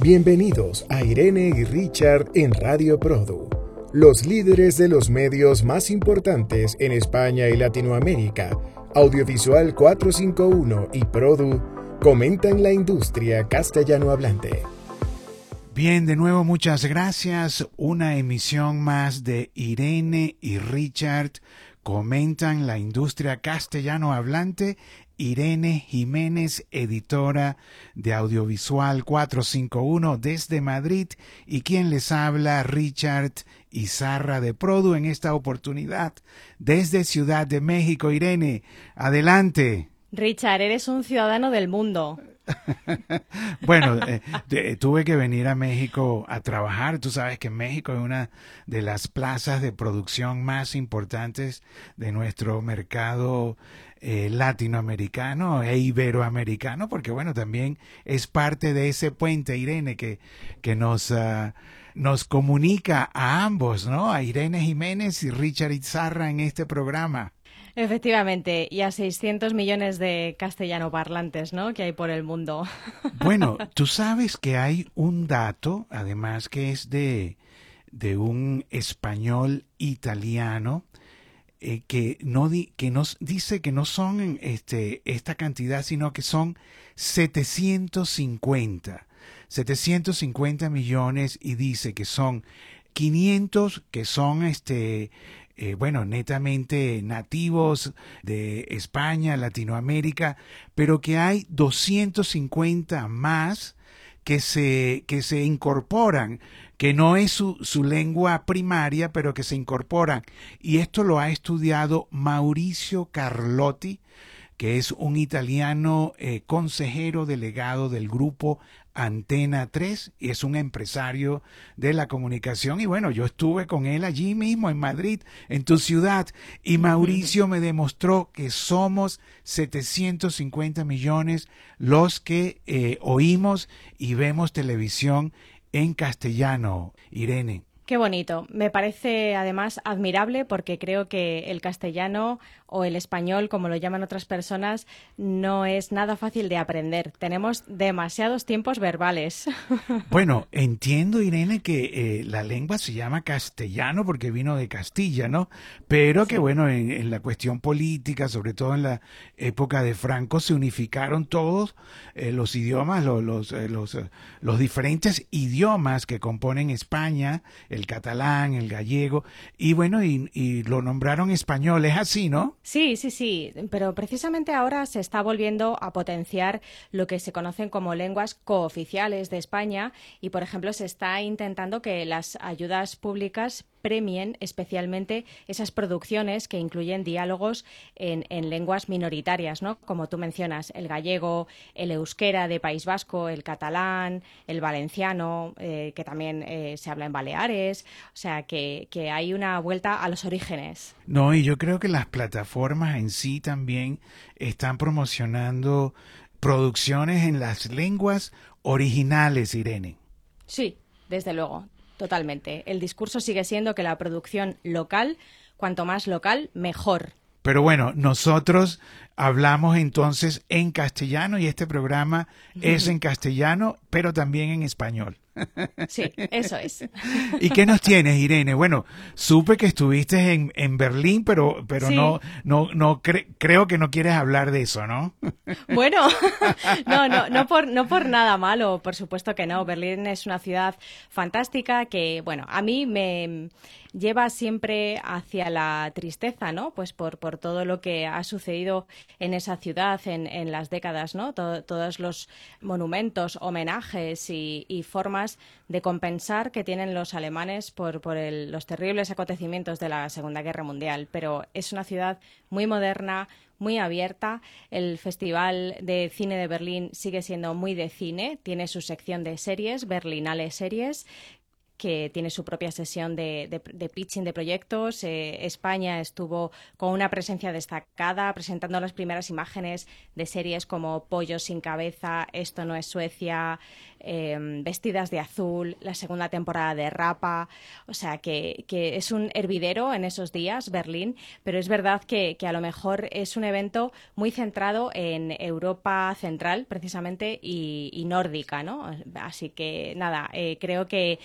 Bienvenidos a Irene y Richard en Radio Produ, los líderes de los medios más importantes en España y Latinoamérica. Audiovisual 451 y Produ comentan la industria castellano hablante. Bien, de nuevo muchas gracias. Una emisión más de Irene y Richard comentan la industria castellano hablante Irene Jiménez, editora de Audiovisual 451 desde Madrid, y quien les habla, Richard Izarra de Produ, en esta oportunidad desde Ciudad de México. Irene, adelante. Richard, eres un ciudadano del mundo. bueno, eh, tuve que venir a México a trabajar. Tú sabes que México es una de las plazas de producción más importantes de nuestro mercado eh, latinoamericano e iberoamericano, porque bueno, también es parte de ese puente, Irene, que, que nos, ah, nos comunica a ambos, ¿no? A Irene Jiménez y Richard Izarra en este programa. Efectivamente, y a 600 millones de castellano parlantes, ¿no? Que hay por el mundo. Bueno, tú sabes que hay un dato, además que es de, de un español italiano, eh, que, no que nos dice que no son este, esta cantidad, sino que son 750. 750 millones y dice que son 500 que son este eh, bueno, netamente nativos de España, Latinoamérica, pero que hay 250 más que se, que se incorporan, que no es su, su lengua primaria, pero que se incorporan. Y esto lo ha estudiado Mauricio Carlotti, que es un italiano eh, consejero delegado del grupo Antena 3 y es un empresario de la comunicación. Y bueno, yo estuve con él allí mismo en Madrid, en tu ciudad, y Mauricio me demostró que somos 750 millones los que eh, oímos y vemos televisión en castellano, Irene. Qué bonito. Me parece además admirable porque creo que el castellano o el español, como lo llaman otras personas, no es nada fácil de aprender. Tenemos demasiados tiempos verbales. Bueno, entiendo, Irene, que eh, la lengua se llama castellano porque vino de Castilla, ¿no? Pero que, bueno, en, la cuestión política, sobre todo en la época de Franco, se unificaron todos eh, los idiomas, los, los, eh, los, los, diferentes idiomas que componen España, el catalán, el gallego, y bueno, y, y lo nombraron español. Es así, ¿no? Sí, sí, sí, pero precisamente ahora se está volviendo a potenciar lo que se conocen como lenguas cooficiales de España y, por ejemplo, se está intentando que las ayudas públicas premien especialmente esas producciones que incluyen diálogos en, lenguas minoritarias, ¿no? Como tú mencionas, el gallego, el euskera de País Vasco, el catalán, el valenciano, eh, que también eh, se habla en Baleares. O sea, que, que hay una vuelta a los orígenes. No, y yo creo que las plataformas en sí también están promocionando producciones en las lenguas originales, Irene. Sí, desde luego. Totalmente. El discurso sigue siendo que la producción local, cuanto más local, mejor. Pero bueno, nosotros hablamos entonces en castellano y este programa es en castellano, pero también en español. Sí, eso es. ¿Y qué nos tienes, Irene? Bueno, supe que estuviste en, en Berlín, pero, pero no, no, no creo que no quieres hablar de eso, ¿no? Bueno, no, no, no por, no por nada malo, por supuesto que no. Berlín es una ciudad fantástica que, bueno, a mí me lleva siempre hacia la tristeza, ¿no? Pues por, por todo lo que ha sucedido en esa ciudad en, las décadas, ¿no? todos los monumentos, homenajes y, formas de compensar que tienen los alemanes por, los terribles acontecimientos de la Segunda Guerra Mundial. Pero es una ciudad muy moderna, muy abierta. El Festival de Cine de Berlín sigue siendo muy de cine, tiene su sección de series, Berlinale Series, que tiene su propia sesión de, pitching de proyectos. Eh, España estuvo con una presencia destacada, presentando las primeras imágenes de series como Pollo sin cabeza, Esto no es Suecia, Em, vestidas de azul, la segunda temporada de Rapa, o sea que, es un hervidero en esos días, Berlín, pero es verdad que, a lo mejor es un evento muy centrado en Europa central, precisamente, y, nórdica, ¿no? Así que nada, eh, creo que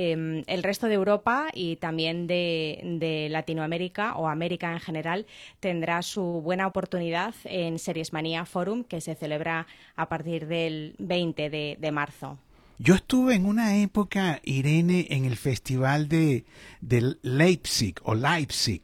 em, el resto de Europa y también de, Latinoamérica o América en general tendrá su buena oportunidad en Series Manía Forum, que se celebra a partir del 20 de marzo. Yo estuve en una época, Irene, en el festival de, Leipzig o Leipzig,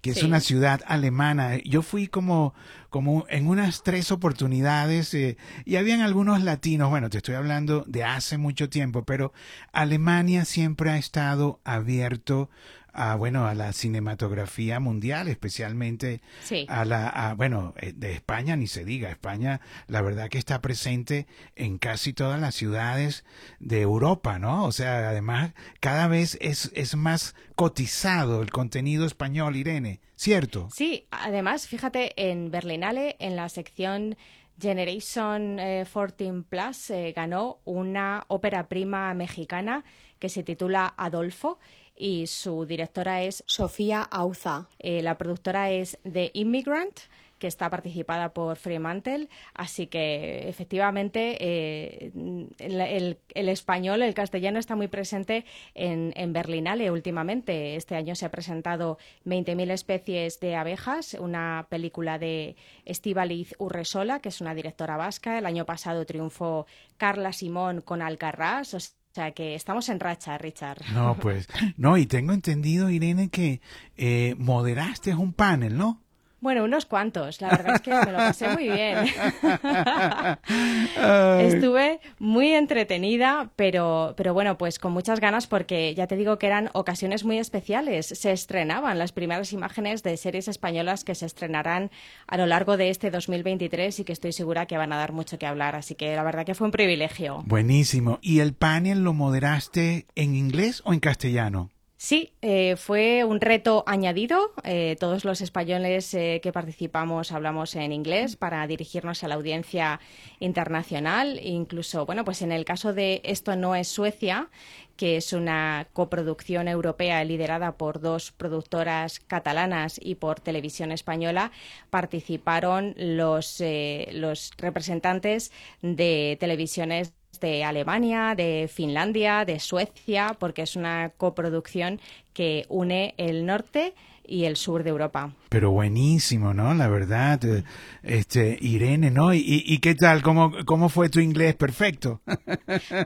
que es una ciudad alemana. Yo fui como, como en unas tres oportunidades eh, y habían algunos latinos. Bueno, te estoy hablando de hace mucho tiempo, pero Alemania siempre ha estado abierto a bueno a la cinematografía mundial especialmente a la bueno eh, de España ni se diga. España la verdad que está presente en casi todas las ciudades de Europa no o sea además cada vez es es más cotizado el contenido español Irene cierto sí además fíjate en Berlinale en la sección Generation 14 eh, Plus eh, ganó una ópera prima mexicana que se titula Adolfo y su directora es Sofía Auza. Eh, la productora es The Immigrant que está participada por Fremantle, así que efectivamente eh, el, español, el castellano está muy presente en, en Berlinale últimamente. Este año se ha presentado 20.000 especies de abejas, una película de Estíbaliz Urresola, que es una directora vasca. El año pasado triunfó Carla Simón con Alcarrás. O sea que estamos en racha, Richard. No, pues, no, y tengo entendido, Irene, que eh, moderaste un panel, ¿no? Bueno, unos cuantos. La verdad es que me lo pasé muy bien. Estuve muy entretenida, pero, pero bueno, pues con muchas ganas porque ya te digo que eran ocasiones muy especiales. Se estrenaban las primeras imágenes de series españolas que se estrenarán a lo largo de este 2023 y que estoy segura que van a dar mucho que hablar. Así que la verdad que fue un privilegio. Buenísimo. ¿Y el panel lo moderaste en inglés o en castellano? Sí, eh, fue un reto añadido. Eh, todos los españoles eh, que participamos hablamos en inglés para dirigirnos a la audiencia internacional. Incluso, bueno, pues en el caso de Esto no es Suecia, que es una coproducción europea liderada por dos productoras catalanas y por Televisión Española, participaron los, los representantes de televisiones de Alemania, de Finlandia, de Suecia, porque es una coproducción que une el norte y el sur de Europa. Pero buenísimo, ¿no? La verdad, eh, este, Irene, ¿no? ¿Y, y qué tal? ¿Cómo, ¿Cómo fue tu inglés? Perfecto.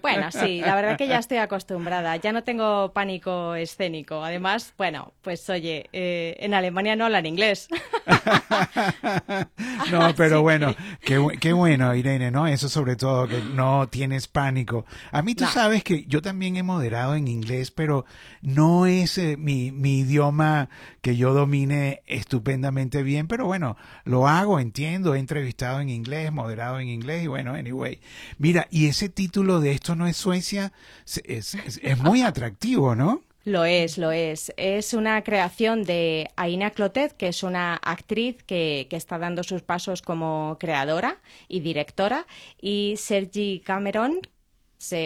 Bueno, sí, la verdad que ya estoy acostumbrada, ya no tengo pánico escénico. Además, bueno, pues oye, eh, en Alemania no hablan inglés. no, pero bueno, qué, qué, bueno, Irene, ¿no? Eso sobre todo, que no tienes pánico. A mí tú sabes que yo también he moderado en inglés, pero no es eh, mi, mi idioma que yo domine estupendamente bien, pero bueno, lo hago, entiendo, he entrevistado en inglés, moderado en inglés y bueno, anyway. Mira, y ese título de Esto no es Suecia es, es, muy atractivo, ¿no? Lo es, lo es. Es una creación de Aina Clotet, que es una actriz que, que, está dando sus pasos como creadora y directora, y Sergi Cameron,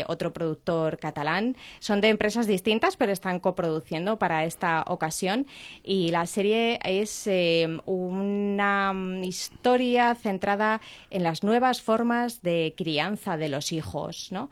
otro productor catalán. Son de empresas distintas, pero están coproduciendo para esta ocasión. Y la serie es eh, una historia centrada en las nuevas formas de crianza de los hijos. ¿no?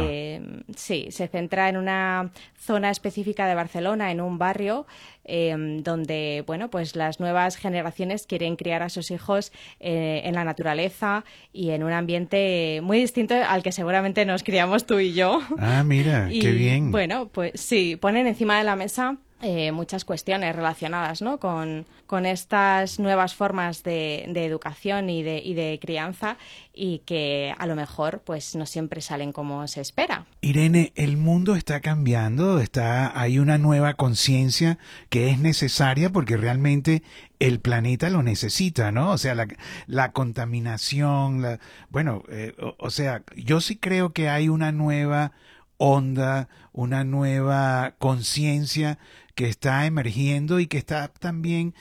Eh, sí, se centra en una zona específica de Barcelona, en un barrio Em, donde bueno pues las nuevas generaciones quieren criar a sus hijos eh, en la naturaleza y en un ambiente muy distinto al que seguramente nos criamos tú y yo. Ah, mira, qué bien. Bueno, pues sí, ponen encima de la mesa eh, muchas cuestiones relacionadas ¿no? con, con estas nuevas formas de, de educación y de, y de, crianza y que a lo mejor pues no siempre salen como se espera. Irene, el mundo está cambiando, está, hay una nueva conciencia que es necesaria porque realmente el planeta lo necesita, ¿no? O sea, la, la contaminación, la, bueno, eh, o sea, yo sí creo que hay una nueva onda, una nueva conciencia que está emergiendo y que está también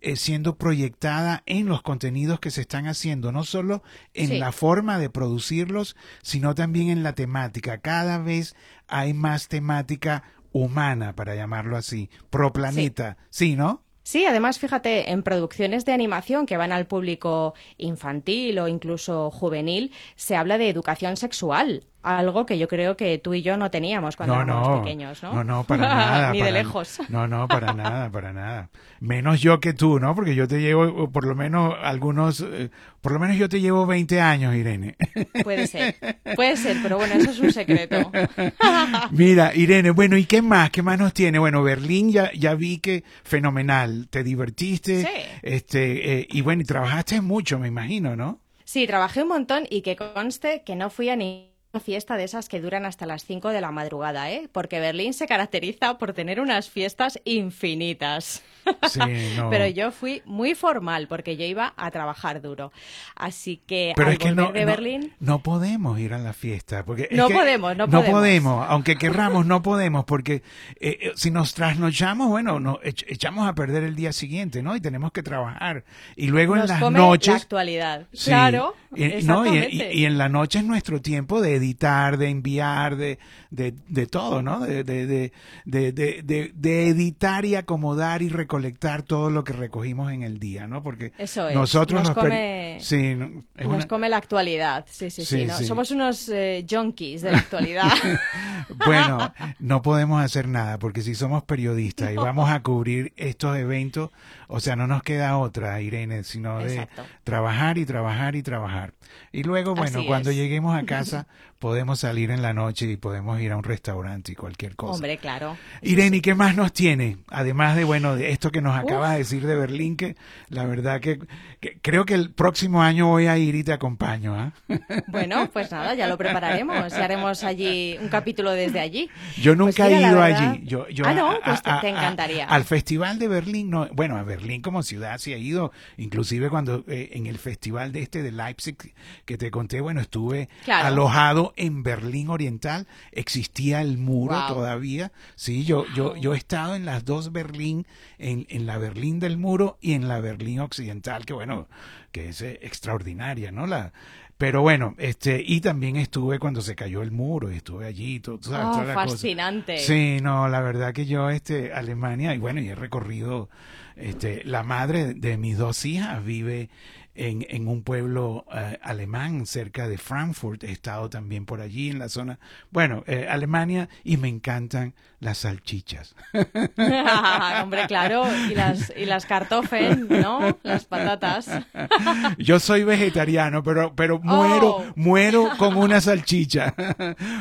eh, siendo proyectada en los contenidos que se están haciendo, no solo en la forma de producirlos, sino también en la temática. Cada vez hay más temática humana, para llamarlo así, pro planeta, ¿sí, no? Sí, además, fíjate, en producciones de animación que van al público infantil o incluso juvenil, se habla de educación sexual algo que yo creo que tú y yo no teníamos cuando éramos pequeños, ¿no? No, no, para nada. Ni de lejos. No, no, para nada, para nada. Menos yo que tú, ¿no? Porque yo te llevo por lo menos algunos, eh, por lo menos yo te llevo 20 años, Irene. Puede ser, puede ser, pero bueno, eso es un secreto. Mira, Irene, bueno, ¿y qué más? ¿Qué más nos tiene? Bueno, Berlín ya, ya vi que fenomenal, te divertiste, sí. este, eh, y bueno, y trabajaste mucho, me imagino, ¿no? Sí, trabajé un montón y que conste que no fui a ni fiesta de esas que duran hasta las 5 de la madrugada, ¿eh? Porque Berlín se caracteriza por tener unas fiestas infinitas. Sí, no. Pero yo fui muy formal porque yo iba a trabajar duro. Así que Pero al es que volver no, de no- Berlín... no podemos ir a la fiesta. Porque No que podemos, no podemos. Aunque querramos, no podemos. Porque eh, eh, si nos trasnochamos, bueno, nos ech- echamos a perder el día siguiente, ¿no? Y tenemos que trabajar. Y luego Nos en las come noches. la actualidad. Sí. Claro, Y, no, y- y en la noche es nuestro tiempo de editar, de enviar, de, de, de todo, ¿no? De, de, de, de, de- de- de editar y acomodar y recolectar todo lo que recogimos en el día, ¿no? Porque Eso es. nosotros Nos come- sí, no, es Nos una- come la actualidad. Sí, sí, sí. Sí, ¿no? sí. Somos unos eh, junkies de la actualidad. Bueno, no podemos hacer nada porque si somos periodistas y vamos a cubrir estos eventos, o sea, no nos queda otra, Irene, sino de trabajar y trabajar y trabajar. Y luego, bueno, Así cuando es. lleguemos a casa, podemos salir en la noche y podemos ir a un restaurante y cualquier cosa. Hombre, claro. Irene, ¿y qué más nos tiene? Además de, bueno, de esto que nos acabas de decir de Berlín, que la verdad que, que creo que el próximo año voy a ir y te acompaño, ¿ah? Bueno, pues nada, ya lo prepararemos y haremos allí un capítulo desde allí. Yo nunca Pues mira, he ido verdad- allí. Yo, yo ah, no, pues te, a- te a- encantaría. al Festival de Berlín, no, bueno, a Berlín como ciudad sí he ido, inclusive cuando eh, en el festival de este de Leipzig que te conté, bueno, estuve Claro. alojado en Berlín Oriental, existía el muro Wow. todavía, sí, yo, yo, yo he estado en las dos Berlín, en, en la Berlín del muro y en la Berlín Occidental, que bueno, que es eh, extraordinaria, ¿no? La, pero bueno, este, y también estuve cuando se cayó el muro, y estuve allí, todo, sabes, Oh, toda la cosa. fascinante. Sí, no, la verdad que yo, este, Alemania, y bueno, y he recorrido, este, la madre de mis dos hijas vive en, en un pueblo eh, alemán cerca de Frankfurt, he estado también por allí en la zona, bueno, eh, Alemania, y me encantan las salchichas. Hombre, claro, y las, y las kartoffeln, ¿no? Las patatas. Yo soy vegetariano, pero, pero muero, Oh. muero con una salchicha.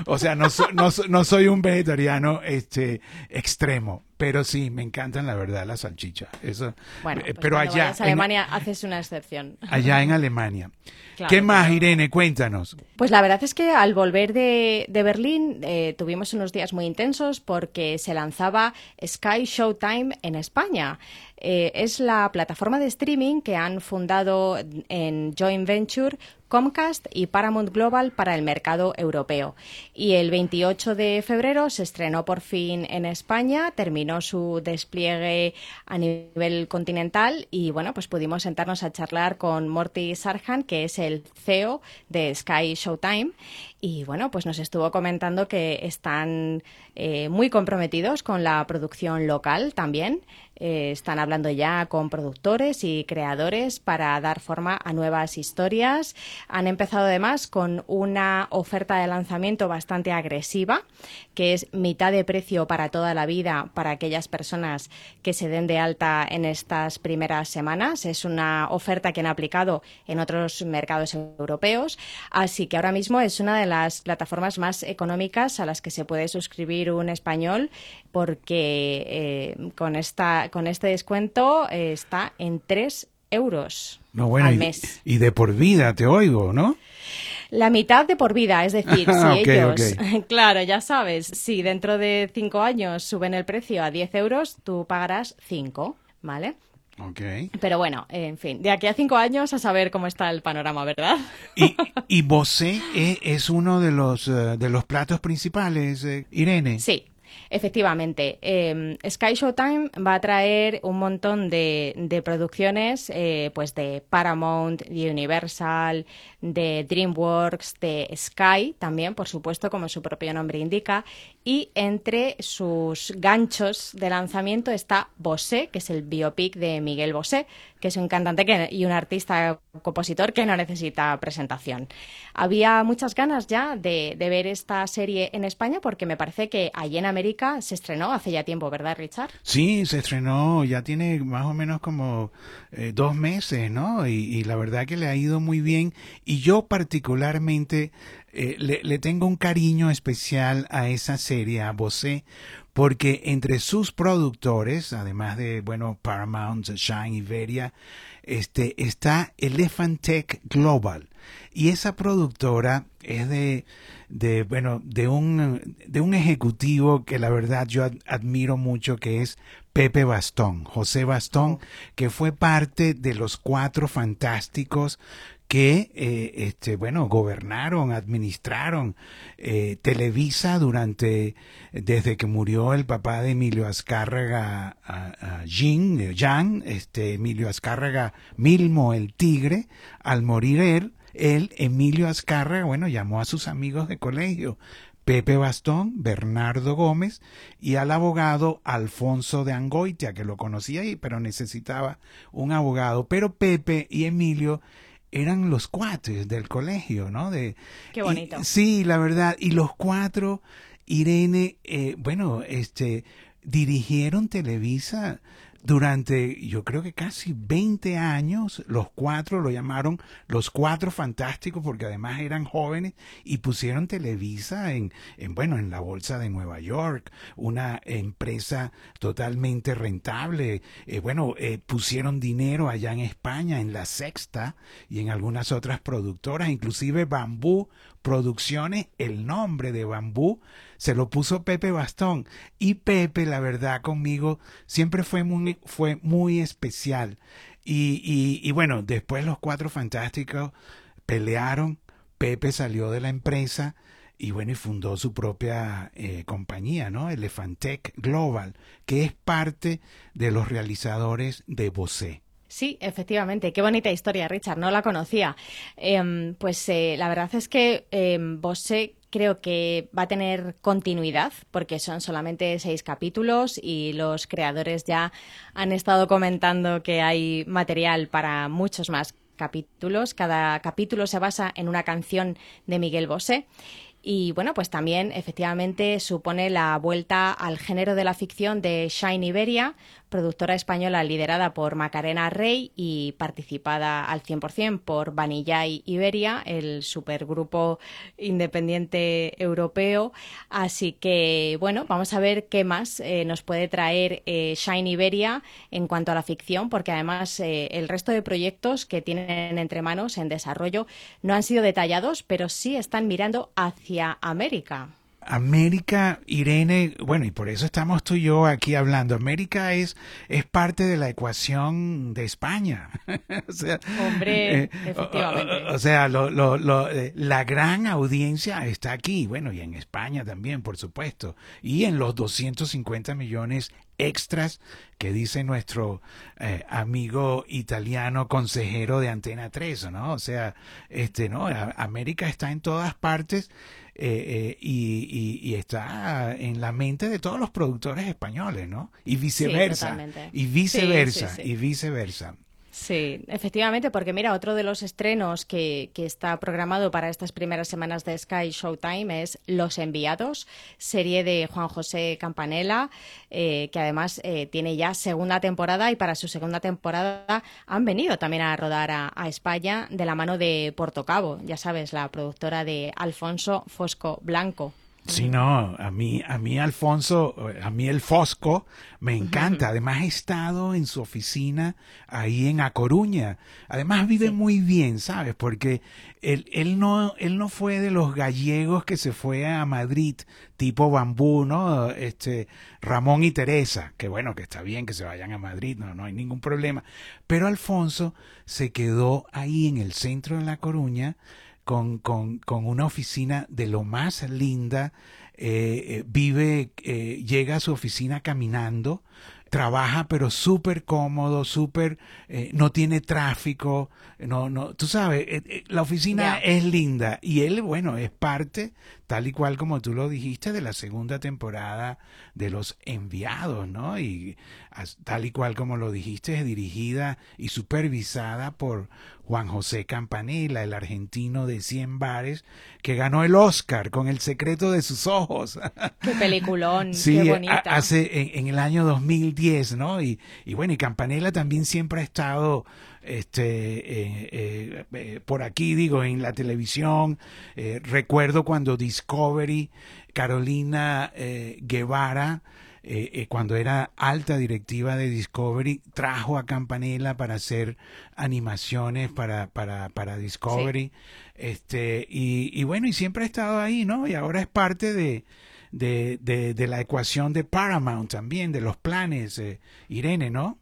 o sea, no, so- no, no soy un vegetariano, este, extremo. Pero sí, me encantan la verdad las salchichas. Eso, Bueno, eh, pues pero allá, vayas a en- Alemania haces una excepción. allá en Alemania. Claro, ¿Qué más. Irene? Cuéntanos. Pues la verdad es que al volver de, de Berlín eh, tuvimos unos días muy intensos porque se lanzaba Sky Showtime en España. Eh, es la plataforma de streaming que han fundado en joint venture Comcast y Paramount Global para el mercado europeo. Y el 28 de febrero se estrenó por fin en España, terminó su despliegue a nivel continental y bueno, pues pudimos sentarnos a charlar con Morty Sarhan, que es el CEO de Sky Showtime. Y bueno, pues nos estuvo comentando que están eh, muy comprometidos con la producción local también. Eh, están hablando ya con productores y creadores para dar forma a nuevas historias. Han empezado además con una oferta de lanzamiento bastante agresiva, que es mitad de precio para toda la vida para aquellas personas que se den de alta en estas primeras semanas. Es una oferta que han aplicado en otros mercados europeos, así que ahora mismo es una de las plataformas más económicas a las que se puede suscribir un español porque eh, con, esta, con este descuento eh, está en 3 euros No, bueno, al y, mes. y de por vida te oigo, ¿no? La mitad de por vida, es decir, si Ok, ellos, claro, ya sabes, si dentro de cinco años suben el precio a 10 euros, tú pagarás 5, ¿vale? Okay. Pero bueno, en fin, de aquí a cinco años a saber cómo está el panorama, ¿verdad? Y, y Bosé es, es uno de los, eh, de los platos principales, eh, Irene. Sí, Efectivamente, eh, Sky Showtime va a traer un montón de, de producciones eh, pues de Paramount, de Universal, de DreamWorks, de Sky también, por supuesto, como su propio nombre indica. Y entre sus ganchos de lanzamiento está Bosé, que es el biopic de Miguel Bosé, que es un cantante y un artista compositor que no necesita presentación. Había muchas ganas ya de, de ver esta serie en España porque me parece que allí en América se estrenó hace ya tiempo, ¿verdad, Richard? Sí, se estrenó, ya tiene más o menos como eh, dos meses, ¿no? Y, y, la verdad que le ha ido muy bien. Y yo particularmente eh, le, le, tengo un cariño especial a esa serie, a Bosé, porque entre sus productores, además de, bueno, Paramount, Shine, Iberia, este, está Elephant Tech Global. Y esa productora es de, de, bueno, de un, de un ejecutivo que la verdad yo ad, admiro mucho, que es Pepe Bastón, José Bastón, que fue parte de los cuatro fantásticos que, eh, este, bueno, gobernaron, administraron eh, Televisa durante, desde que murió el papá de Emilio Azcárraga, a, a Jean, Jan, este, Emilio Azcárraga Milmo, el tigre, al morir él, él, Emilio Azcárraga, bueno, llamó a sus amigos de colegio, Pepe Bastón, Bernardo Gómez y al abogado Alfonso de Angoitia, que lo conocía ahí, pero necesitaba un abogado. Pero Pepe y Emilio eran los cuates del colegio, ¿no? De, Qué bonito. Y, sí, la verdad. Y los cuatro, Irene, eh, bueno, este, dirigieron Televisa durante yo creo que casi 20 años, los cuatro lo llamaron los cuatro fantásticos porque además eran jóvenes y pusieron Televisa en, en bueno, en la bolsa de Nueva York, una empresa totalmente rentable. Eh, bueno, eh, pusieron dinero allá en España, en La Sexta y en algunas otras productoras, inclusive Bambú Producciones, el nombre de Bambú se lo puso Pepe Bastón. Y Pepe, la verdad, conmigo siempre fue muy, fue muy especial. Y, y, bueno, después los cuatro fantásticos pelearon. Pepe salió de la empresa y bueno, y fundó su propia eh, compañía, ¿no? Elefantec Global, que es parte de los realizadores de Bosé. Sí, efectivamente. Qué bonita historia, Richard. No la conocía. Eh, pues eh, la verdad es que eh, Bosé creo que va a tener continuidad porque son solamente seis capítulos y los creadores ya han estado comentando que hay material para muchos más capítulos. Cada capítulo se basa en una canción de Miguel Bosé. Y bueno, pues también efectivamente supone la vuelta al género de la ficción de Shine Iberia, productora española liderada por Macarena Rey y participada al 100% por Vanillay Iberia, el supergrupo independiente europeo. Así que, bueno, vamos a ver qué más eh, nos puede traer eh, Shine Iberia en cuanto a la ficción, porque además eh, el resto de proyectos que tienen entre manos en desarrollo no han sido detallados, pero sí están mirando hacia América. América, Irene, bueno, y por eso estamos tú y yo aquí hablando. América es, es parte de la ecuación de España. o sea, Hombre, eh, efectivamente. O, o, o sea, lo, lo, lo, eh, la gran audiencia está aquí, bueno, y en España también, por supuesto, y en los 250 millones extras que dice nuestro eh, amigo italiano consejero de Antena 3, ¿no? O sea, este, ¿no? América está en todas partes eh, eh, y, y, y, está en la mente de todos los productores españoles, ¿no? Y viceversa. Sí, y viceversa. Sí, sí, y viceversa. Sí, efectivamente, porque mira, otro de los estrenos que, que, está programado para estas primeras semanas de Sky Showtime es Los Enviados, serie de Juan José Campanella, eh, que además eh, tiene ya segunda temporada y para su segunda temporada han venido también a rodar a, a España de la mano de Portocabo, ya sabes, la productora de Alfonso Fosco Blanco. Sí, no, a mí, a mí Alfonso, a mí el Fosco me encanta. Además he estado en su oficina ahí en A Coruña. Además vive muy bien, ¿sabes? Porque él, él, no, él no fue de los gallegos que se fue a Madrid, tipo bambú, ¿no? Este, Ramón y Teresa, que bueno, que está bien que se vayan a Madrid, no, no hay ningún problema. Pero Alfonso se quedó ahí en el centro de La Coruña con, con, con una oficina de lo más linda, eh, eh, vive, eh, llega a su oficina caminando, trabaja pero súper cómodo, súper, no tiene tráfico, no, no, tú sabes, la oficina es linda y él, bueno, es parte, tal y cual como tú lo dijiste, de la segunda temporada de Los Enviados, ¿no? Y tal y cual como lo dijiste, es dirigida y supervisada por Juan José Campanella, el argentino de 100 bares, que ganó el Oscar con El secreto de sus ojos. Qué peliculón, sí, qué bonita. hace en, el año 2010, ¿no? Y, y bueno, y Campanella también siempre ha estado este, eh, eh, eh, por aquí, digo, en la televisión. recuerdo cuando Discovery, Carolina Guevara, eh, eh, cuando era alta directiva de Discovery, trajo a Campanella para hacer animaciones para, para, para Discovery. Este, y, y, bueno, y siempre ha estado ahí, ¿no? Y ahora es parte de, de, de, la ecuación de Paramount también, de los planes, eh, Irene, ¿no?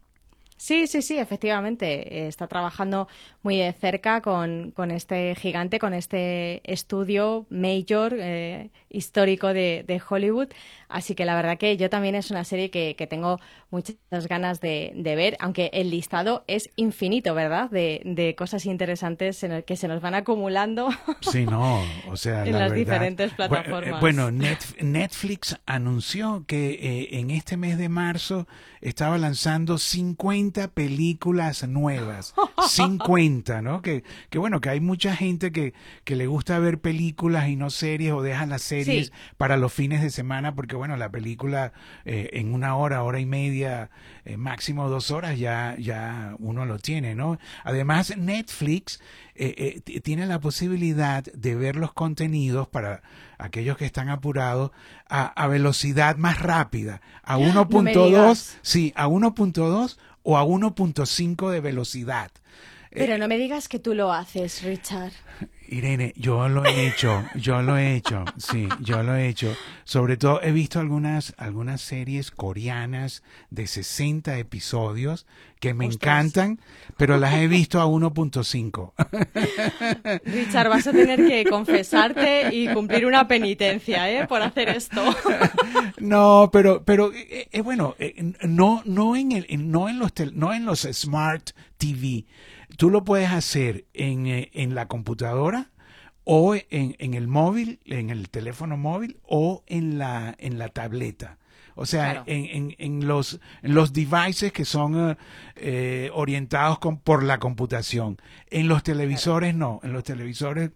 Sí, sí, sí, efectivamente. Está trabajando muy de cerca con, con este gigante, con este estudio major eh, histórico de, de, Hollywood. Así que la verdad que yo también es una serie que, que tengo muchas ganas de, de, ver, aunque el listado es infinito, ¿verdad? De, de cosas interesantes en el que se nos van acumulando. Sí, no, o sea, en las diferentes plataformas. Bueno, Netflix anunció que eh, en este mes de marzo estaba lanzando 50 películas nuevas. 50, ¿no? Que, que bueno, que hay mucha gente que, que le gusta ver películas y no series o dejan las series para los fines de semana porque bueno, la película eh, en una hora, hora y media, eh, máximo dos horas ya, ya uno lo tiene, ¿no? Además, Netflix eh, tiene la posibilidad de ver los contenidos para aquellos que están apurados a, velocidad más rápida, a 1.2, sí, a 1.2 o a 1.5 de velocidad. Pero eh, no me digas que tú lo haces, Richard. Irene, yo lo he hecho, yo lo he hecho, sí, yo lo he hecho. Sobre todo he visto algunas, algunas series coreanas de 60 episodios que me encantan, pero las he visto a 1.5. Richard, vas a tener que confesarte y cumplir una penitencia, ¿eh? Por hacer esto. No, pero, pero, eh, eh bueno, eh, no, no en el, no en los, no en los smart TV Tú lo puedes hacer en, eh, en la computadora o en, en, el móvil, en el teléfono móvil o en la, en la tableta. O sea, en, en, en, los, en los devices que son eh, eh, orientados con, por la computación. En los televisores no. En los televisores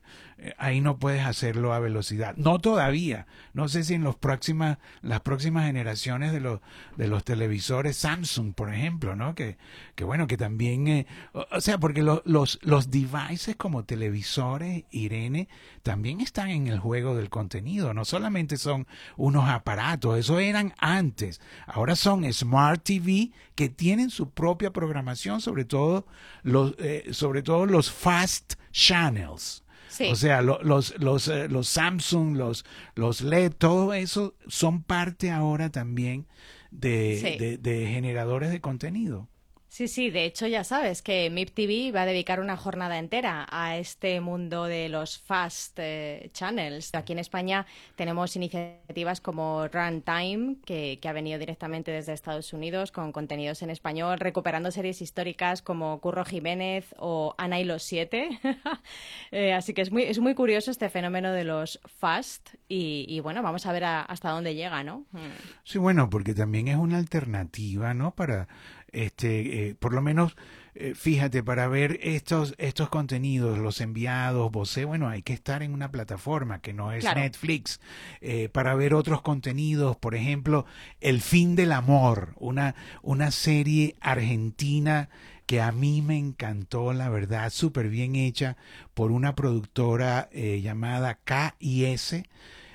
ahí no puedes hacerlo a velocidad. No todavía. No sé si en los próximas, las próximas generaciones de los, de los televisores Samsung, por ejemplo, ¿no? Que, que bueno, que también, eh, o, sea, porque los, los devices como televisores, Irene, también están en el juego del contenido. No solamente son unos aparatos, eso eran antes. Ahora son Smart TV que tienen su propia programación, sobre todo los, eh, sobre todo los fast channels. O sea, los, los, eh, los Samsung, los, los LED, todo eso son parte ahora también de, de generadores de contenido. Sí, sí, de hecho ya sabes que MIP TV va a dedicar una jornada entera a este mundo de los fast eh, channels. Aquí en España tenemos iniciativas como Runtime, que, que ha venido directamente desde Estados Unidos con contenidos en español, recuperando series históricas como Curro Jiménez o Ana y los Siete. Eh, así que es muy, es muy curioso este fenómeno de los fast y, bueno, vamos a ver hasta dónde llega, ¿no? Sí, bueno, porque también es una alternativa, ¿no? Para este, eh, por lo menos, eh, fíjate, para ver estos, estos contenidos, los enviados, vos bueno, hay que estar en una plataforma que no es Netflix, eh, para ver otros contenidos, por ejemplo, El fin del amor, una, una serie argentina que a mí me encantó, la verdad, súper bien hecha por una productora llamada KIS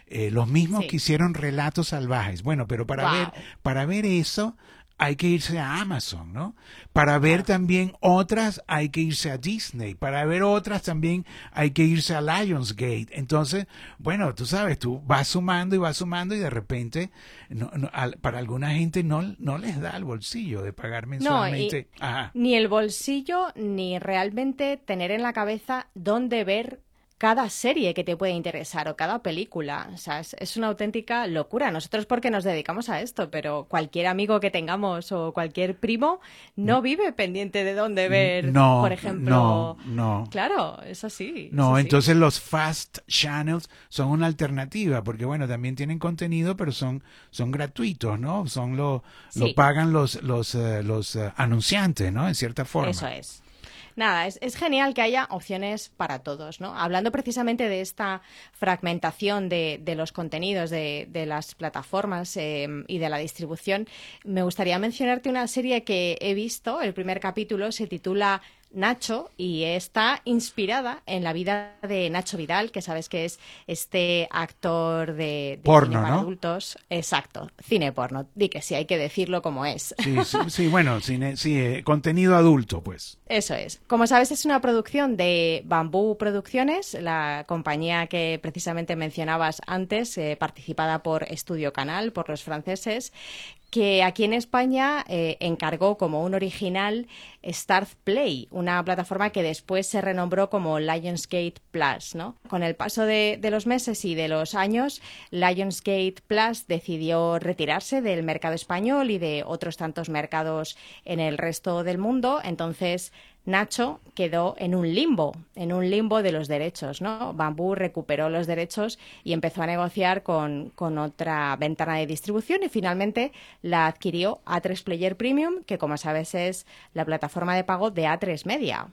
eh, los mismos que hicieron Relatos Salvajes. Bueno, pero para ver, para ver eso hay que irse a Amazon, ¿no? Para ver también otras hay que irse a Disney, para ver otras también hay que irse a Lionsgate. Entonces, bueno, tú sabes, tú vas sumando y vas sumando y de repente para alguna gente no, no les da el bolsillo de pagar mensualmente. ni el bolsillo ni realmente tener en la cabeza dónde ver cada serie que te puede interesar o cada película. O sea, es, una auténtica locura. Nosotros porque nos dedicamos a esto, pero cualquier amigo que tengamos o cualquier primo no vive pendiente de dónde ver, no, por ejemplo. No, no. Claro, es así. No, entonces los fast channels son una alternativa, porque bueno, también tienen contenido, pero son, son gratuitos, ¿no? Son lo, lo pagan los, los, eh, los eh, anunciantes, ¿no? En cierta forma. Eso es nada, es, genial que haya opciones para todos, ¿no? Hablando precisamente de esta fragmentación de, de los contenidos de, de las plataformas eh, y de la distribución, me gustaría mencionarte una serie que he visto, el primer capítulo se titula Nacho y está inspirada en la vida de Nacho Vidal, que sabes que es este actor de, porno, cine adultos. Exacto, cine porno. Di que sí, hay que decirlo como es. Sí, sí, bueno, cine, sí, eh, contenido adulto, pues. Eso es. Como sabes, es una producción de Bambú Producciones, la compañía que precisamente mencionabas antes, eh, participada por Estudio Canal, por los franceses, que aquí en España eh, encargó como un original Start Play, una plataforma que después se renombró como Lionsgate Plus. ¿no? Con el paso de, de, los meses y de los años, Lionsgate Plus decidió retirarse del mercado español y de otros tantos mercados en el resto del mundo. Entonces, Nacho quedó en un limbo, en un limbo de los derechos, ¿no? Bambú recuperó los derechos y empezó a negociar con, con otra ventana de distribución y finalmente la adquirió A3 Player Premium, que como sabes es la plataforma de pago de A3 Media.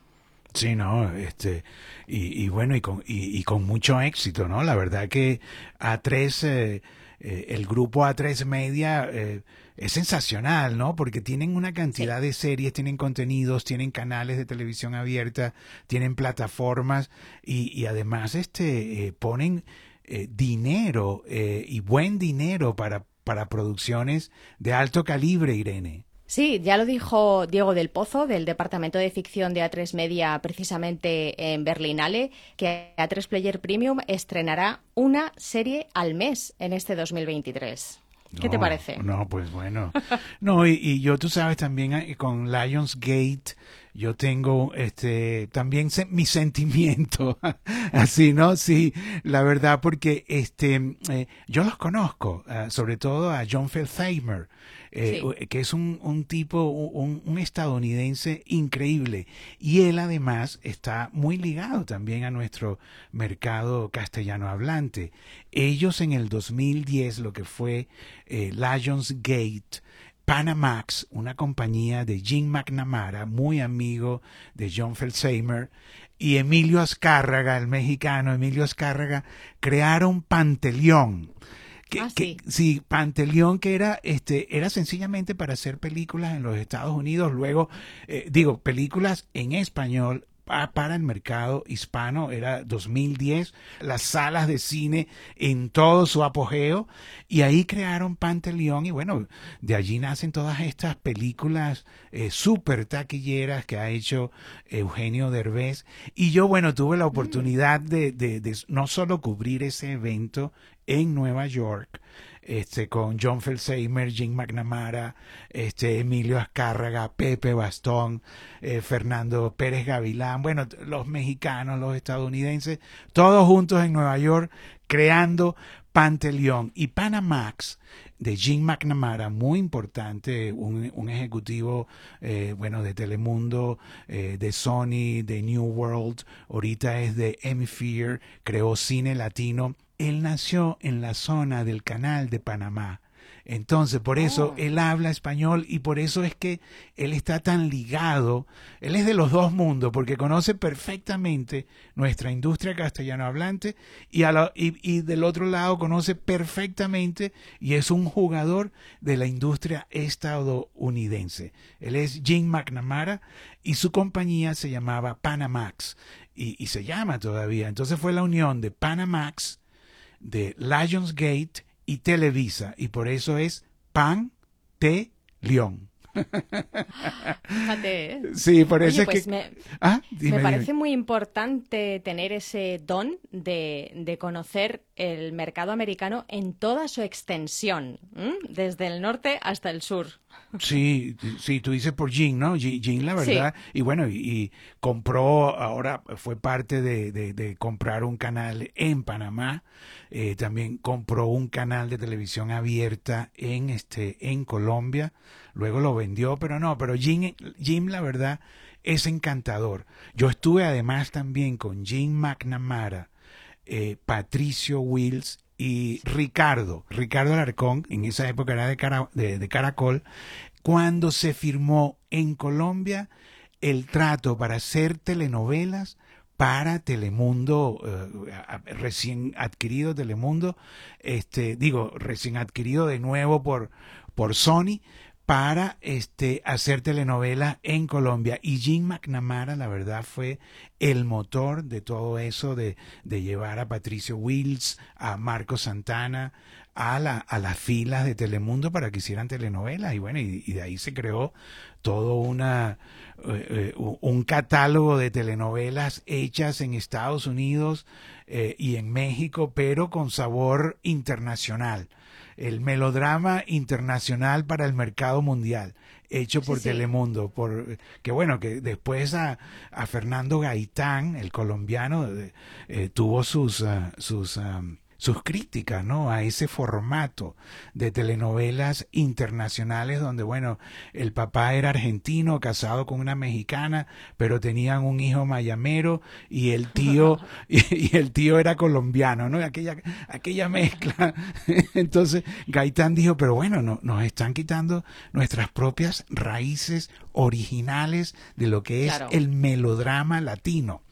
Sí, no, este, y, bueno, y con, y, con mucho éxito, ¿no? La verdad que A3, eh, eh, el grupo A3 Media, eh, es sensacional, ¿no? Porque tienen una cantidad de series, tienen contenidos, tienen canales de televisión abierta, tienen plataformas y, además este eh, ponen eh, dinero eh, y buen dinero para, para producciones de alto calibre, Irene. Sí, ya lo dijo Diego del Pozo, del Departamento de Ficción de A3 Media, precisamente en Berlinale, que A3 Player Premium estrenará una serie al mes en este 2023. ¿Qué te parece? No, pues bueno. No, y, yo, tú sabes, también eh, con Lionsgate, yo tengo este también mi sentimiento, así, ¿no? Sí, la verdad, porque este eh, yo los conozco, ah, sobre todo a John Feldheimer. Eh, que es un, un tipo, un, un, estadounidense increíble. Y él además está muy ligado también a nuestro mercado castellano hablante. Ellos en el 2010, lo que fue eh, Lionsgate, Panamax, una compañía de Jim McNamara, muy amigo de John Feldheimer, y Emilio Azcárraga, el mexicano Emilio Azcárraga, crearon Panteleón Ah, sí. Panteleón que era, este, era sencillamente para hacer películas en los Estados Unidos, luego, eh, digo, películas en español para el mercado hispano, era 2010, las salas de cine en todo su apogeo, y ahí crearon Panteleón, y bueno, de allí nacen todas estas películas eh, súper taquilleras que ha hecho Eugenio Derbez, y yo, bueno, tuve la mm. oportunidad de, de, de no solo cubrir ese evento en Nueva York, este, con John Felsheimer, Jim McNamara, este, Emilio Azcárraga, Pepe Bastón, eh, Fernando Pérez Gavilán, bueno, los mexicanos, los estadounidenses, todos juntos en Nueva York creando Panteleón. Y Panamax de Jim McNamara, muy importante, un, ejecutivo, eh, bueno, de Telemundo, eh, de Sony, de New World, ahorita es de Hemisphere, creó cine latino él nació en la zona del canal de Panamá. Entonces, por eso oh. él habla español y por eso es que él está tan ligado. Él es de los dos mundos porque conoce perfectamente nuestra industria castellano hablante y, y, del otro lado conoce perfectamente y es un jugador de la industria estadounidense. Él es Jim McNamara y su compañía se llamaba Panamax y, y se llama todavía. Entonces fue la unión de Panamax de Lionsgate y Televisa, y por eso es Pan T León. Fíjate. ¿eh? Sí, por eso Oye, es pues que... me, Ah, me dime. parece muy importante tener ese don de, de conocer el mercado americano en toda su extensión, ¿m? desde el norte hasta el sur. Sí, sí, tú dices por Jim, ¿no? Jim, la verdad, y bueno, y, y compró, ahora fue parte de, de- de comprar un canal en Panamá, eh, también compró un canal de televisión abierta en este, en Colombia, luego lo vendió, pero no, pero Jim, Jim, la verdad, es encantador. Yo estuve además también con Jim McNamara, eh, Patricio Wills y Ricardo, Ricardo Alarcón, en esa época era de, Cara- de- de Caracol, cuando se firmó en Colombia el trato para hacer telenovelas para Telemundo, eh, recién adquirido Telemundo, este, digo, recién adquirido de nuevo por, por Sony, para este, hacer telenovelas en Colombia. Y Jim McNamara, la verdad, fue el motor de todo eso, de, de llevar a Patricio Wills, a Marco Santana, a, la, a las filas de Telemundo para que hicieran telenovelas. Y bueno, y, de ahí se creó todo una, eh, eh, un catálogo de telenovelas hechas en Estados Unidos eh, y en México, pero con sabor internacional el melodrama internacional para el mercado mundial hecho por Sí, sí. Telemundo por que bueno que después a, a Fernando Gaitán el colombiano eh, eh, tuvo sus ah, sus ah, sus críticas no a ese formato de telenovelas internacionales donde bueno el papá era argentino casado con una mexicana pero tenían un hijo mayamero y el tío y, y el tío era colombiano no aquella aquella mezcla. Entonces Gaitán dijo pero bueno no, nos están quitando nuestras propias raíces originales de lo que es Claro. el melodrama latino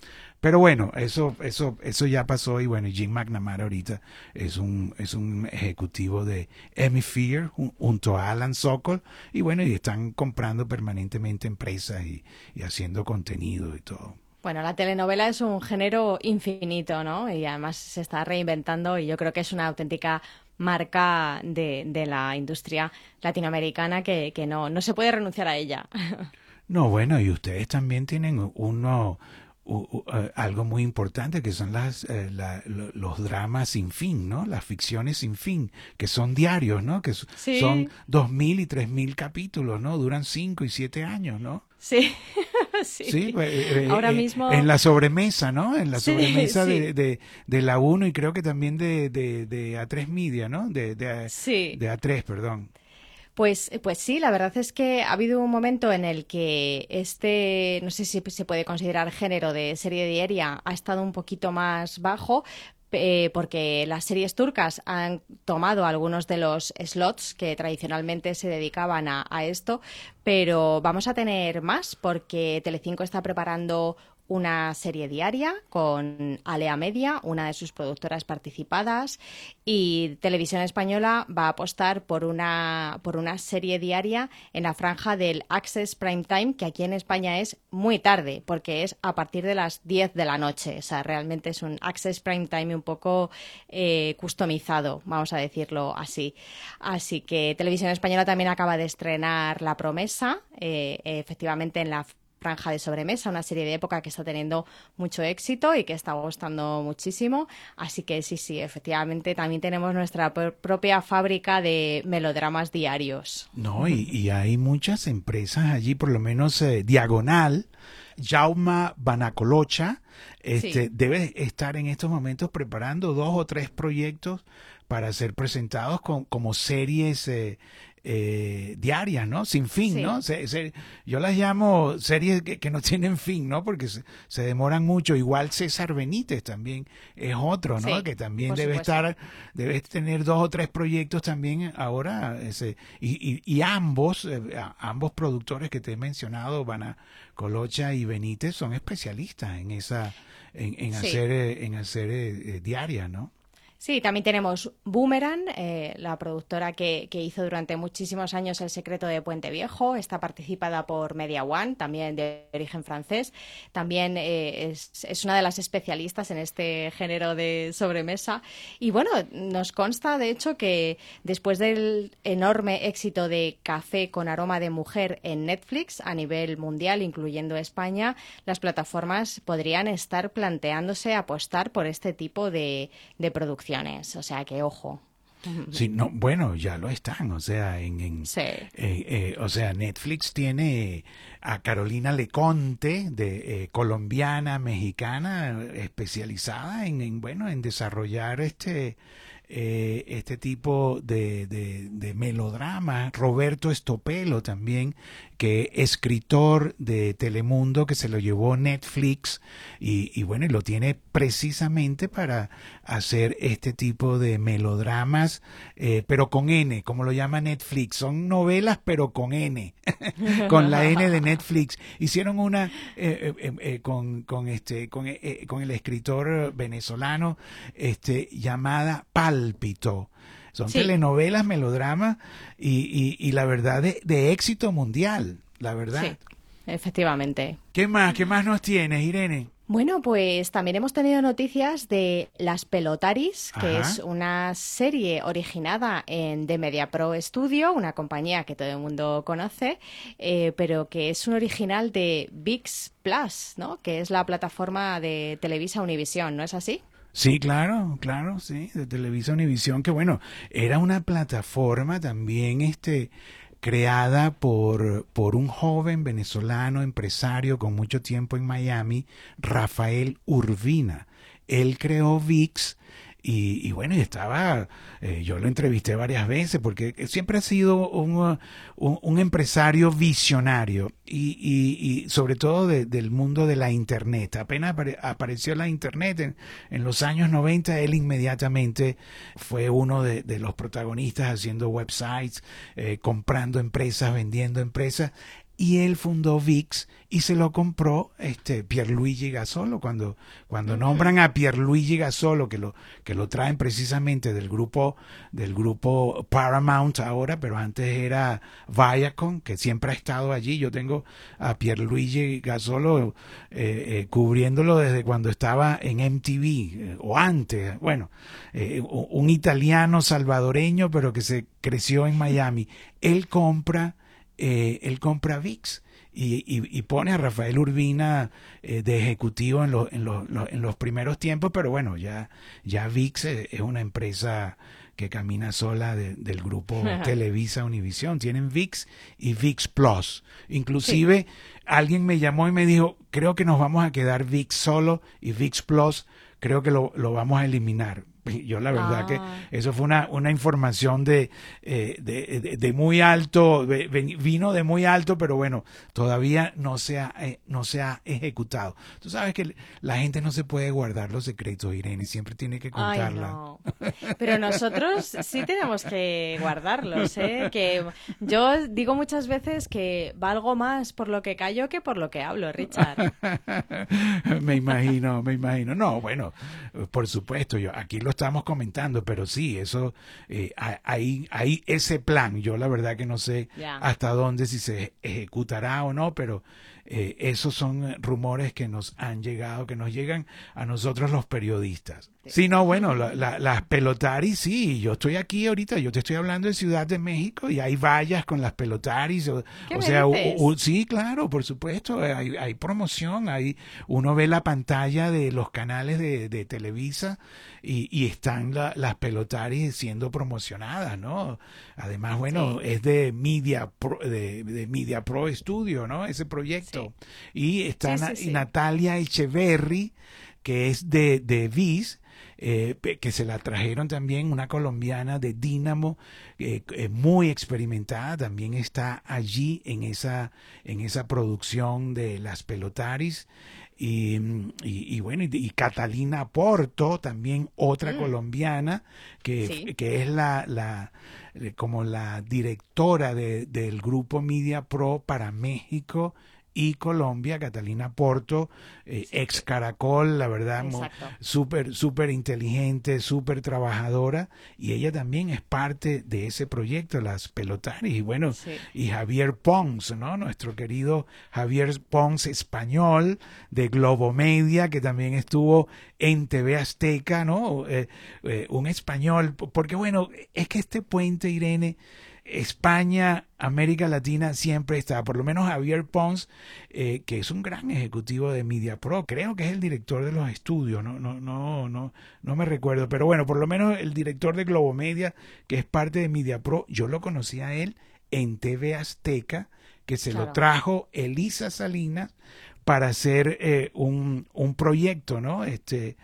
pero bueno, eso, eso, eso ya pasó y bueno, Jim McNamara ahorita es un, es un ejecutivo de Emmy Fear jun- junto a Alan Sokol y bueno, y están comprando permanentemente empresas y, y haciendo contenido y todo. Bueno, la telenovela es un género infinito, ¿no? Y además se está reinventando y yo creo que es una auténtica marca de, de la industria latinoamericana que, que no, no se puede renunciar a ella. No, bueno, y ustedes también tienen uno, u- u- eh, algo muy importante que son las, eh, la- los dramas sin fin, ¿no? Las ficciones sin fin, que son diarios, ¿no? Que Sí. son dos mil y tres mil capítulos, ¿no? Duran cinco y siete años, ¿no? Sí, sí. Sí, pues, eh, Ahora eh, mismo... En la sobremesa, ¿no? En la Sí, sobremesa. De, de, de la 1 y creo que también de, de, de A3 Media, ¿no? De, de, de A3, perdón. Pues, pues sí, la verdad es que ha habido un momento en el que este, no sé si se puede considerar género de serie diaria, ha estado un poquito más bajo. eh, porque las series turcas han tomado algunos de los slots que tradicionalmente se dedicaban a, a esto, pero vamos a tener más porque Telecinco está preparando una serie diaria con Alea Media, una de sus productoras participadas, y Televisión Española va a apostar por una, por una serie diaria en la franja del Access Prime Time, que aquí en España es muy tarde, porque es a partir de las 10 de la noche. O sea, realmente es un Access Prime Time un poco eh, customizado, vamos a decirlo así. Así que Televisión Española también acaba de estrenar La Promesa, eh, efectivamente en la Franja de Sobremesa, una serie de época que está teniendo mucho éxito y que está gustando muchísimo. Así que sí, sí, efectivamente también tenemos nuestra pr- propia fábrica de melodramas diarios. No, y, y hay muchas empresas allí, por lo menos eh, Diagonal, Jauma Banacolocha, este, Sí. debe estar en estos momentos preparando dos o tres proyectos para ser presentados con- como series eh, eh, diarias, ¿no? Sin fin, Sí. ¿no? Se- se- yo las llamo series que, que no tienen fin, ¿no? Porque se, se demoran mucho. Igual César Benítez también es otro, ¿no? Sí, que también debe supuesto. estar, debe tener dos o tres proyectos también ahora. Ese, y, y, y ambos, eh, a- ambos productores que te he mencionado, Van Colocha y Benítez, son especialistas en esa, en, en Sí. hacer, eh, en hacer eh, eh, diarias, ¿no? Sí, también tenemos Boomerang, eh, la productora que, hizo durante muchísimos años El secreto de Puente Viejo. Está participada por Media One, también de origen francés. También eh, es, una de las especialistas en este género de sobremesa. Y bueno, nos consta, de hecho, que después del enorme éxito de Café con aroma de mujer en Netflix a nivel mundial, incluyendo España, las plataformas podrían estar planteándose apostar por este tipo de producción o sea que ojo. Sí, no, bueno, ya lo están, o sea, en, en eh, eh, o sea, Netflix tiene a Carolina Leconte, de eh, colombiana, mexicana, especializada en, en, bueno, en desarrollar este eh, este tipo de, de, melodrama. Roberto Estopelo también, que escritor de Telemundo, que se lo llevó Netflix y, bueno, y lo tiene precisamente para hacer este tipo de melodramas, eh, pero con N, como lo llama Netflix. Son novelas, pero con N, con la N de Netflix. Hicieron una eh, con, con, este, con, con el escritor venezolano este, llamada Pal son telenovelas, melodramas y, y, la verdad de, éxito mundial, la verdad. Sí, efectivamente. ¿Qué más? ¿Qué más nos tienes, Irene? Bueno, pues también hemos tenido noticias de Las Pelotaris, que es una serie originada en The Media Pro Studio, una compañía que todo el mundo conoce, eh, pero que es un original de VIX Plus, ¿no? que es la plataforma de Televisa Univisión, ¿no es así? Sí, claro, claro, sí, de Televisa Univisión, que bueno, era una plataforma también este creada por, por un joven venezolano empresario con mucho tiempo en Miami, Rafael Urbina. Él creó VIX y, y bueno, y estaba, eh, yo lo entrevisté varias veces porque siempre ha sido un, un, empresario visionario y, y, sobre todo del mundo de la Internet. Apenas apareció la Internet en, los años 90, él inmediatamente fue uno de, de los protagonistas haciendo websites, eh, comprando empresas, vendiendo empresas y él fundó VIX y se lo compró este Pierluigi Gasolo. Cuando cuando nombran a Pierluigi Gasolo que lo que lo traen precisamente del grupo del grupo Paramount ahora pero antes era Viacom que siempre ha estado allí. Yo tengo a Pierluigi Gasolo eh, eh, cubriéndolo desde cuando estaba en MTV eh, o antes bueno un italiano salvadoreño pero que se creció en Miami. Él compra eh, él compra VIX y, pone a Rafael Urbina eh, de ejecutivo en, en, los primeros tiempos, pero bueno, ya, ya VIX es una empresa que camina sola del grupo Televisa Univisión. Tienen VIX y VIX Plus. Inclusive alguien me llamó y me dijo, creo que nos vamos a quedar VIX solo y VIX Plus creo que lo, lo vamos a eliminar. Yo la verdad que ah. eso fue una, una información de, eh, de, de, muy alto, vino de muy alto, pero bueno, todavía no se, ha, eh, no se ha ejecutado. Tú sabes que la gente no se puede guardar los secretos, Irene, siempre tiene que contarla. Pero nosotros sí tenemos que guardarlos, ¿eh? Que yo digo muchas veces que valgo más por lo que callo que por lo que hablo, Richard. me imagino, me imagino. No, bueno, por supuesto, yo aquí lo estamos comentando, pero sí, eso, eh, hay, hay ese plan. Yo la verdad que no sé hasta dónde, si se ejecutará o no, pero eh, esos son rumores que nos han llegado, que nos llegan a nosotros los periodistas. Sí, no, bueno, las pelotaris, sí, yo estoy aquí ahorita, yo te estoy hablando de Ciudad de México y hay vallas con las pelotaris, o, sea, sí, claro, por supuesto, hay, hay, promoción, hay, uno ve la pantalla de los canales de, de Televisa y, y están las pelotaris siendo promocionadas, ¿no? Además, bueno, es de Media Pro, de, de, Media Pro Studio, ¿no? Ese proyecto. Y está Natalia Echeverry, que es de, de Viz, eh, que se la trajeron también una colombiana de Dínamo eh, eh, muy experimentada también está allí en esa en esa producción de las pelotaris y, y, bueno y, Catalina Porto también otra mm. colombiana que, que es la, la como la directora de, del grupo Media Pro para México y Colombia, Catalina Porto, eh, ex Caracol, la verdad, súper, súper inteligente, súper trabajadora, y ella también es parte de ese proyecto, las pelotaris, y bueno, y Javier Pons, ¿no? Nuestro querido Javier Pons español de Globo Media, que también estuvo en TV Azteca, ¿no? Eh, eh, un español, porque bueno, es que este puente, Irene, España, América Latina siempre está, por lo menos Javier Pons, eh, que es un gran ejecutivo de Media Pro, creo que es el director de los estudios, no, no, no, no, no me recuerdo, pero bueno, por lo menos el director de Globo Media, que es parte de Media Pro, yo lo conocí a él en TV Azteca, que se lo trajo Elisa Salinas para hacer eh, un, un proyecto, ¿no? Este,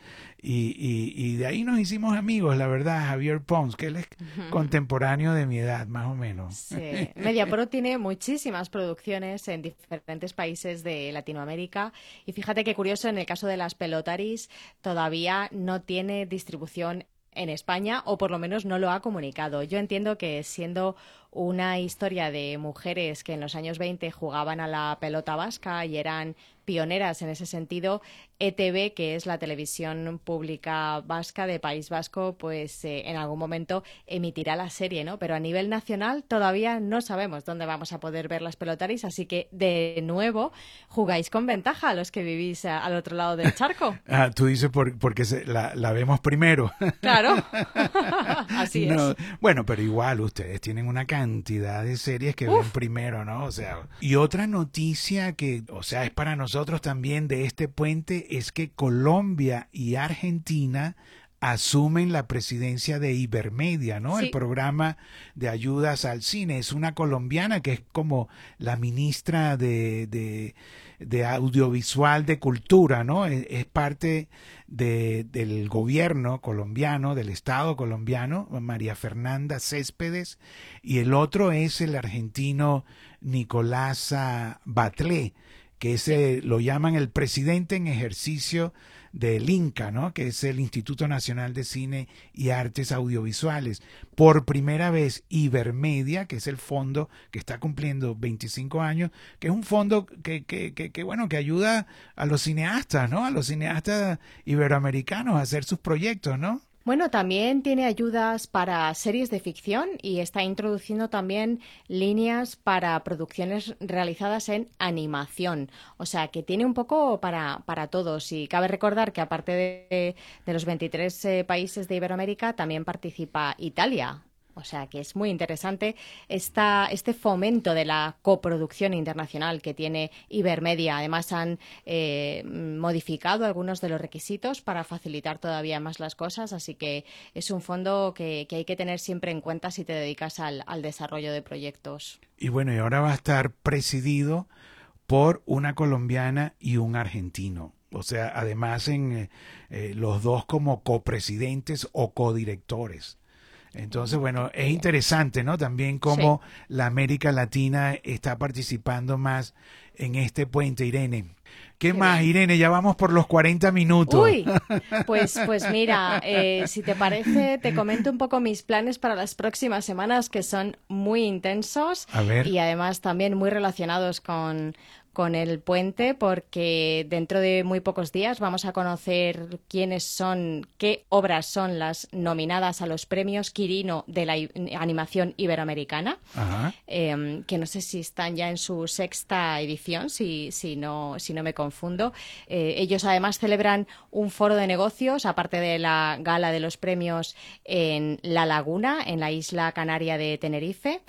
y, y, de ahí nos hicimos amigos, la verdad, Javier Pons, que él es contemporáneo de mi edad, más o menos. Sí. MediaPro tiene muchísimas producciones en diferentes países de Latinoamérica y fíjate qué curioso, en el caso de las pelotaris todavía no tiene distribución en España o por lo menos no lo ha comunicado. Yo entiendo que siendo una historia de mujeres que en los años 20 jugaban a la pelota vasca y eran pioneras en ese sentido. ETV, que es la televisión pública vasca de País Vasco, pues eh, en algún momento emitirá la serie, ¿no? Pero a nivel nacional todavía no sabemos dónde vamos a poder ver las pelotaris, así que de nuevo jugáis con ventaja a los que vivís al otro lado del charco. ah, tú dices porque la, vemos primero. Claro, así es. Bueno, pero igual ustedes tienen una cantidad de series que ven primero, ¿no? O sea, y otra noticia que, o sea, es para nosotros también de este puente es que Colombia y Argentina asumen la presidencia de Ibermedia, ¿no? El programa de ayudas al cine. Es una colombiana que es como la ministra de, de, audiovisual de cultura, ¿no? Es, parte del gobierno colombiano, del Estado colombiano, María Fernanda Céspedes, y el otro es el argentino Nicolás Batlé que ese lo llaman el presidente en ejercicio del INCA, ¿no? que es el Instituto Nacional de Cine y Artes Audiovisuales. Por primera vez, Ibermedia, que es el fondo que está cumpliendo 25 años, que es un fondo que, que, que, que, bueno, que ayuda a los cineastas, ¿no? A los cineastas iberoamericanos a hacer sus proyectos, ¿no? Bueno, también tiene ayudas para series de ficción y está introduciendo también líneas para producciones realizadas en animación. O sea, que tiene un poco para, para todos. Y cabe recordar que aparte de, de los 23 eh, países de Iberoamérica, también participa Italia. O sea que es muy interesante esta, este fomento de la coproducción internacional que tiene Ibermedia. Además, han eh, modificado algunos de los requisitos para facilitar todavía más las cosas. Así que es un fondo que, hay que tener siempre en cuenta si te dedicas al, desarrollo de proyectos. Y bueno, y ahora va a estar presidido por una colombiana y un argentino. O sea, además en eh, eh, los dos como copresidentes o codirectores. Entonces, bueno, es interesante, ¿no? También cómo la América Latina está participando más en este puente, Irene. ¿Qué, más, Irene? Ya vamos por los 40 minutos. Uy, pues, pues mira, eh, si te parece, te comento un poco mis planes para las próximas semanas, que son muy intensos y además también muy relacionados con, con el puente porque dentro de muy pocos días vamos a conocer quiénes son, qué obras son las nominadas a los premios Quirino de la animación iberoamericana, em, que no sé si están ya en su sexta edición, si, si, no, si no me confundo. Eh, ellos además celebran un foro de negocios, aparte de la gala de los premios en La Laguna, en la isla canaria de Tenerife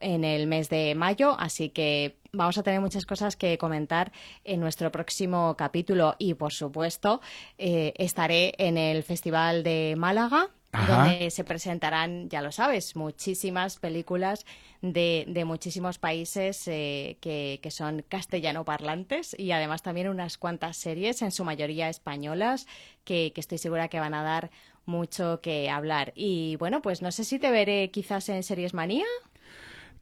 en el mes de mayo, así que vamos a tener muchas cosas que comentar en nuestro próximo capítulo y, por supuesto, eh, estaré en el Festival de Málaga. donde se presentarán, ya lo sabes, muchísimas películas de, de muchísimos países eh, que, que, son castellano parlantes y además también unas cuantas series, en su mayoría españolas, que, que estoy segura que van a dar mucho que hablar. Y bueno, pues no sé si te veré quizás en Series Manía.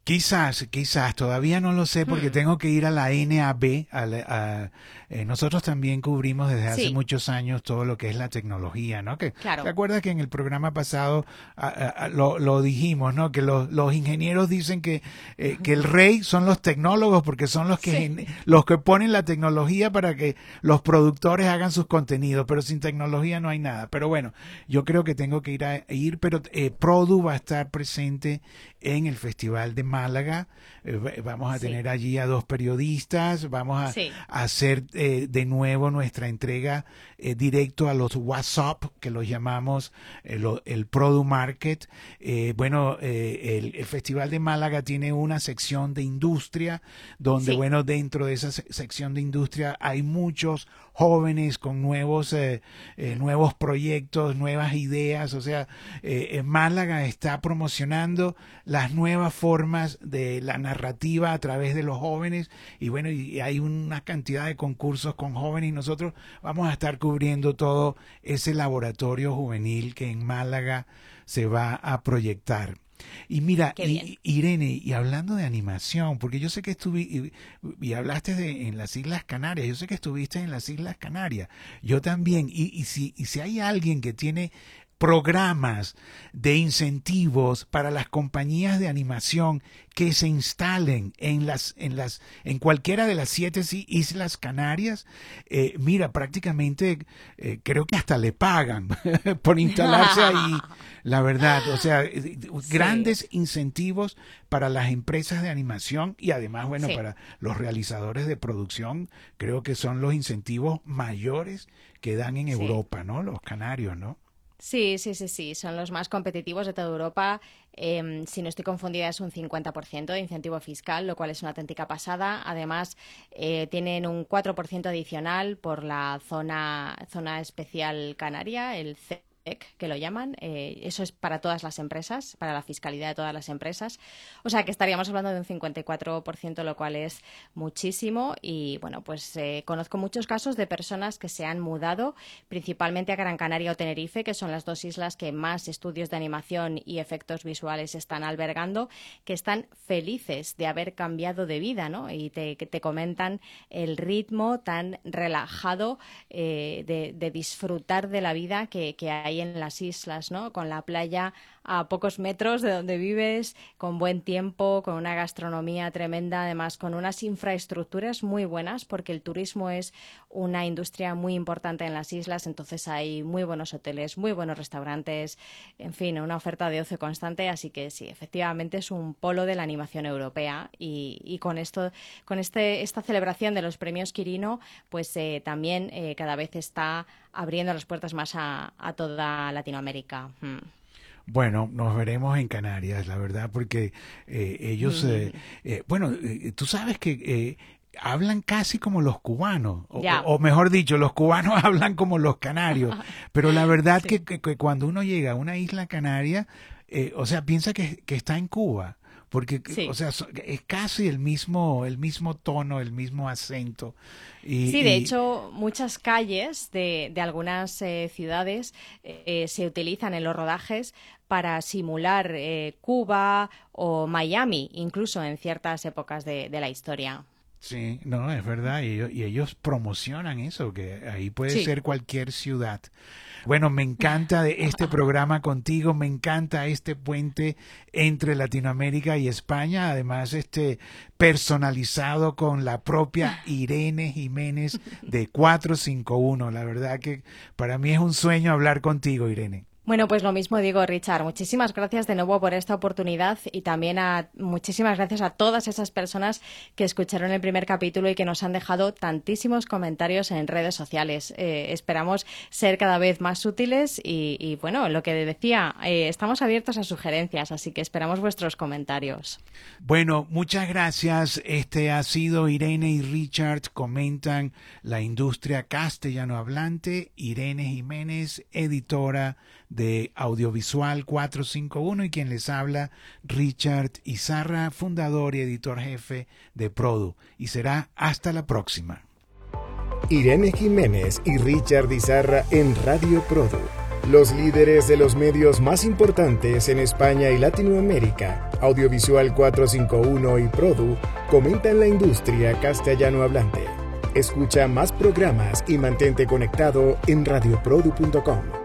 Quizás, quizás, todavía no lo sé porque hmm. tengo que ir a la NAB. A, eh, nosotros también cubrimos desde hace muchos años todo lo que es la tecnología, ¿no? Que, ¿Te acuerdas que en el programa pasado lo, dijimos, ¿no? Que los, los ingenieros dicen que, eh, que el rey son los tecnólogos porque son los que, los que ponen la tecnología para que los productores hagan sus contenidos, pero sin tecnología no hay nada. Pero bueno, yo creo que tengo que ir a ir, pero eh, Produ va a estar presente en el Festival de Málaga. Eh, vamos a tener allí a dos periodistas, vamos a, hacer eh, de nuevo nuestra entrega eh, directo a los WhatsApp, que los llamamos el Produ Market. bueno, el, Festival de Málaga tiene una sección de industria, donde, bueno, dentro de esa sección de industria hay muchos jóvenes con nuevos, nuevos proyectos, nuevas ideas. O sea, Málaga está promocionando las nuevas formas de la narrativa a través de los jóvenes y bueno, y hay una cantidad de concursos con jóvenes y nosotros vamos a estar cubriendo todo ese laboratorio juvenil que en Málaga se va a proyectar. Y mira, Irene, y hablando de animación, porque yo sé que estuviste, y, hablaste de en las Islas Canarias, yo sé que estuviste en las Islas Canarias, yo también, y, y, si, y si hay alguien que tiene programas de incentivos para las compañías de animación que se instalen en las en las en cualquiera de las siete islas Canarias. Eh, mira prácticamente eh, creo que hasta le pagan por instalarse ahí la verdad. O sea eh, grandes incentivos para las empresas de animación y además bueno para los realizadores de producción creo que son los incentivos mayores que dan en Europa no los canarios no Sí, sí, sí, sí. Son los más competitivos de toda Europa. Em, si no estoy confundida, es un 50% de incentivo fiscal, lo cual es una auténtica pasada. Además, eh, tienen un 4% adicional por la zona, zona especial canaria, el que lo llaman. Eh, eso es para todas las empresas, para la fiscalidad de todas las empresas. O sea que estaríamos hablando de un 54%, lo cual es muchísimo. Y bueno, pues eh, conozco muchos casos de personas que se han mudado principalmente a Gran Canaria o Tenerife, que son las dos islas que más estudios de animación y efectos visuales están albergando, que están felices de haber cambiado de vida, ¿no? Y te, te comentan el ritmo tan relajado eh, de, disfrutar de la vida que hay en las islas, ¿no? Con la playa a pocos metros de donde vives, con buen tiempo, con una gastronomía tremenda, además con unas infraestructuras muy buenas, porque el turismo es una industria muy importante en las islas, entonces hay muy buenos hoteles, muy buenos restaurantes, en fin, una oferta de ocio constante, así que sí, efectivamente es un polo de la animación europea y, con esto, con este, esta celebración de los premios Quirino, pues eh, también eh, cada vez está abriendo las puertas más a, toda Latinoamérica. Hmm. Bueno, nos veremos en Canarias, la verdad, porque eh, ellos, eh, eh, bueno, tú sabes que hablan casi como los cubanos, o, mejor dicho, los cubanos hablan como los canarios, pero la verdad que, cuando uno llega a una isla canaria, o sea, piensa que, está en Cuba porque o sea es casi el mismo el mismo tono el mismo acento sí de hecho muchas calles de, de algunas ciudades se utilizan en los rodajes para simular eh, Cuba o Miami, incluso en ciertas épocas de, la historia. Sí, no, es verdad, y ellos, promocionan eso, que ahí puede ser cualquier ciudad. Bueno, me encanta de este programa contigo, me encanta este puente entre Latinoamérica y España, además este personalizado con la propia Irene Jiménez de 451. La verdad que para mí es un sueño hablar contigo, Irene. Bueno, pues lo mismo digo, Richard. Muchísimas gracias de nuevo por esta oportunidad y también a muchísimas gracias a todas esas personas que escucharon el primer capítulo y que nos han dejado tantísimos comentarios en redes sociales. Eh, esperamos ser cada vez más útiles y, bueno, lo que decía, eh, estamos abiertos a sugerencias, así que esperamos vuestros comentarios. Bueno, muchas gracias. Este ha sido Irene y Richard comentan la industria castellano hablante. Irene Jiménez, editora de Audiovisual 451 y quien les habla, Richard Izarra, fundador y editor jefe de Produ. Y será hasta la próxima. Irene Jiménez y Richard Izarra en Radio Produ. Los líderes de los medios más importantes en España y Latinoamérica, Audiovisual 451 y Produ, comentan la industria castellano hablante. Escucha más programas y mantente conectado en radioprodu.com.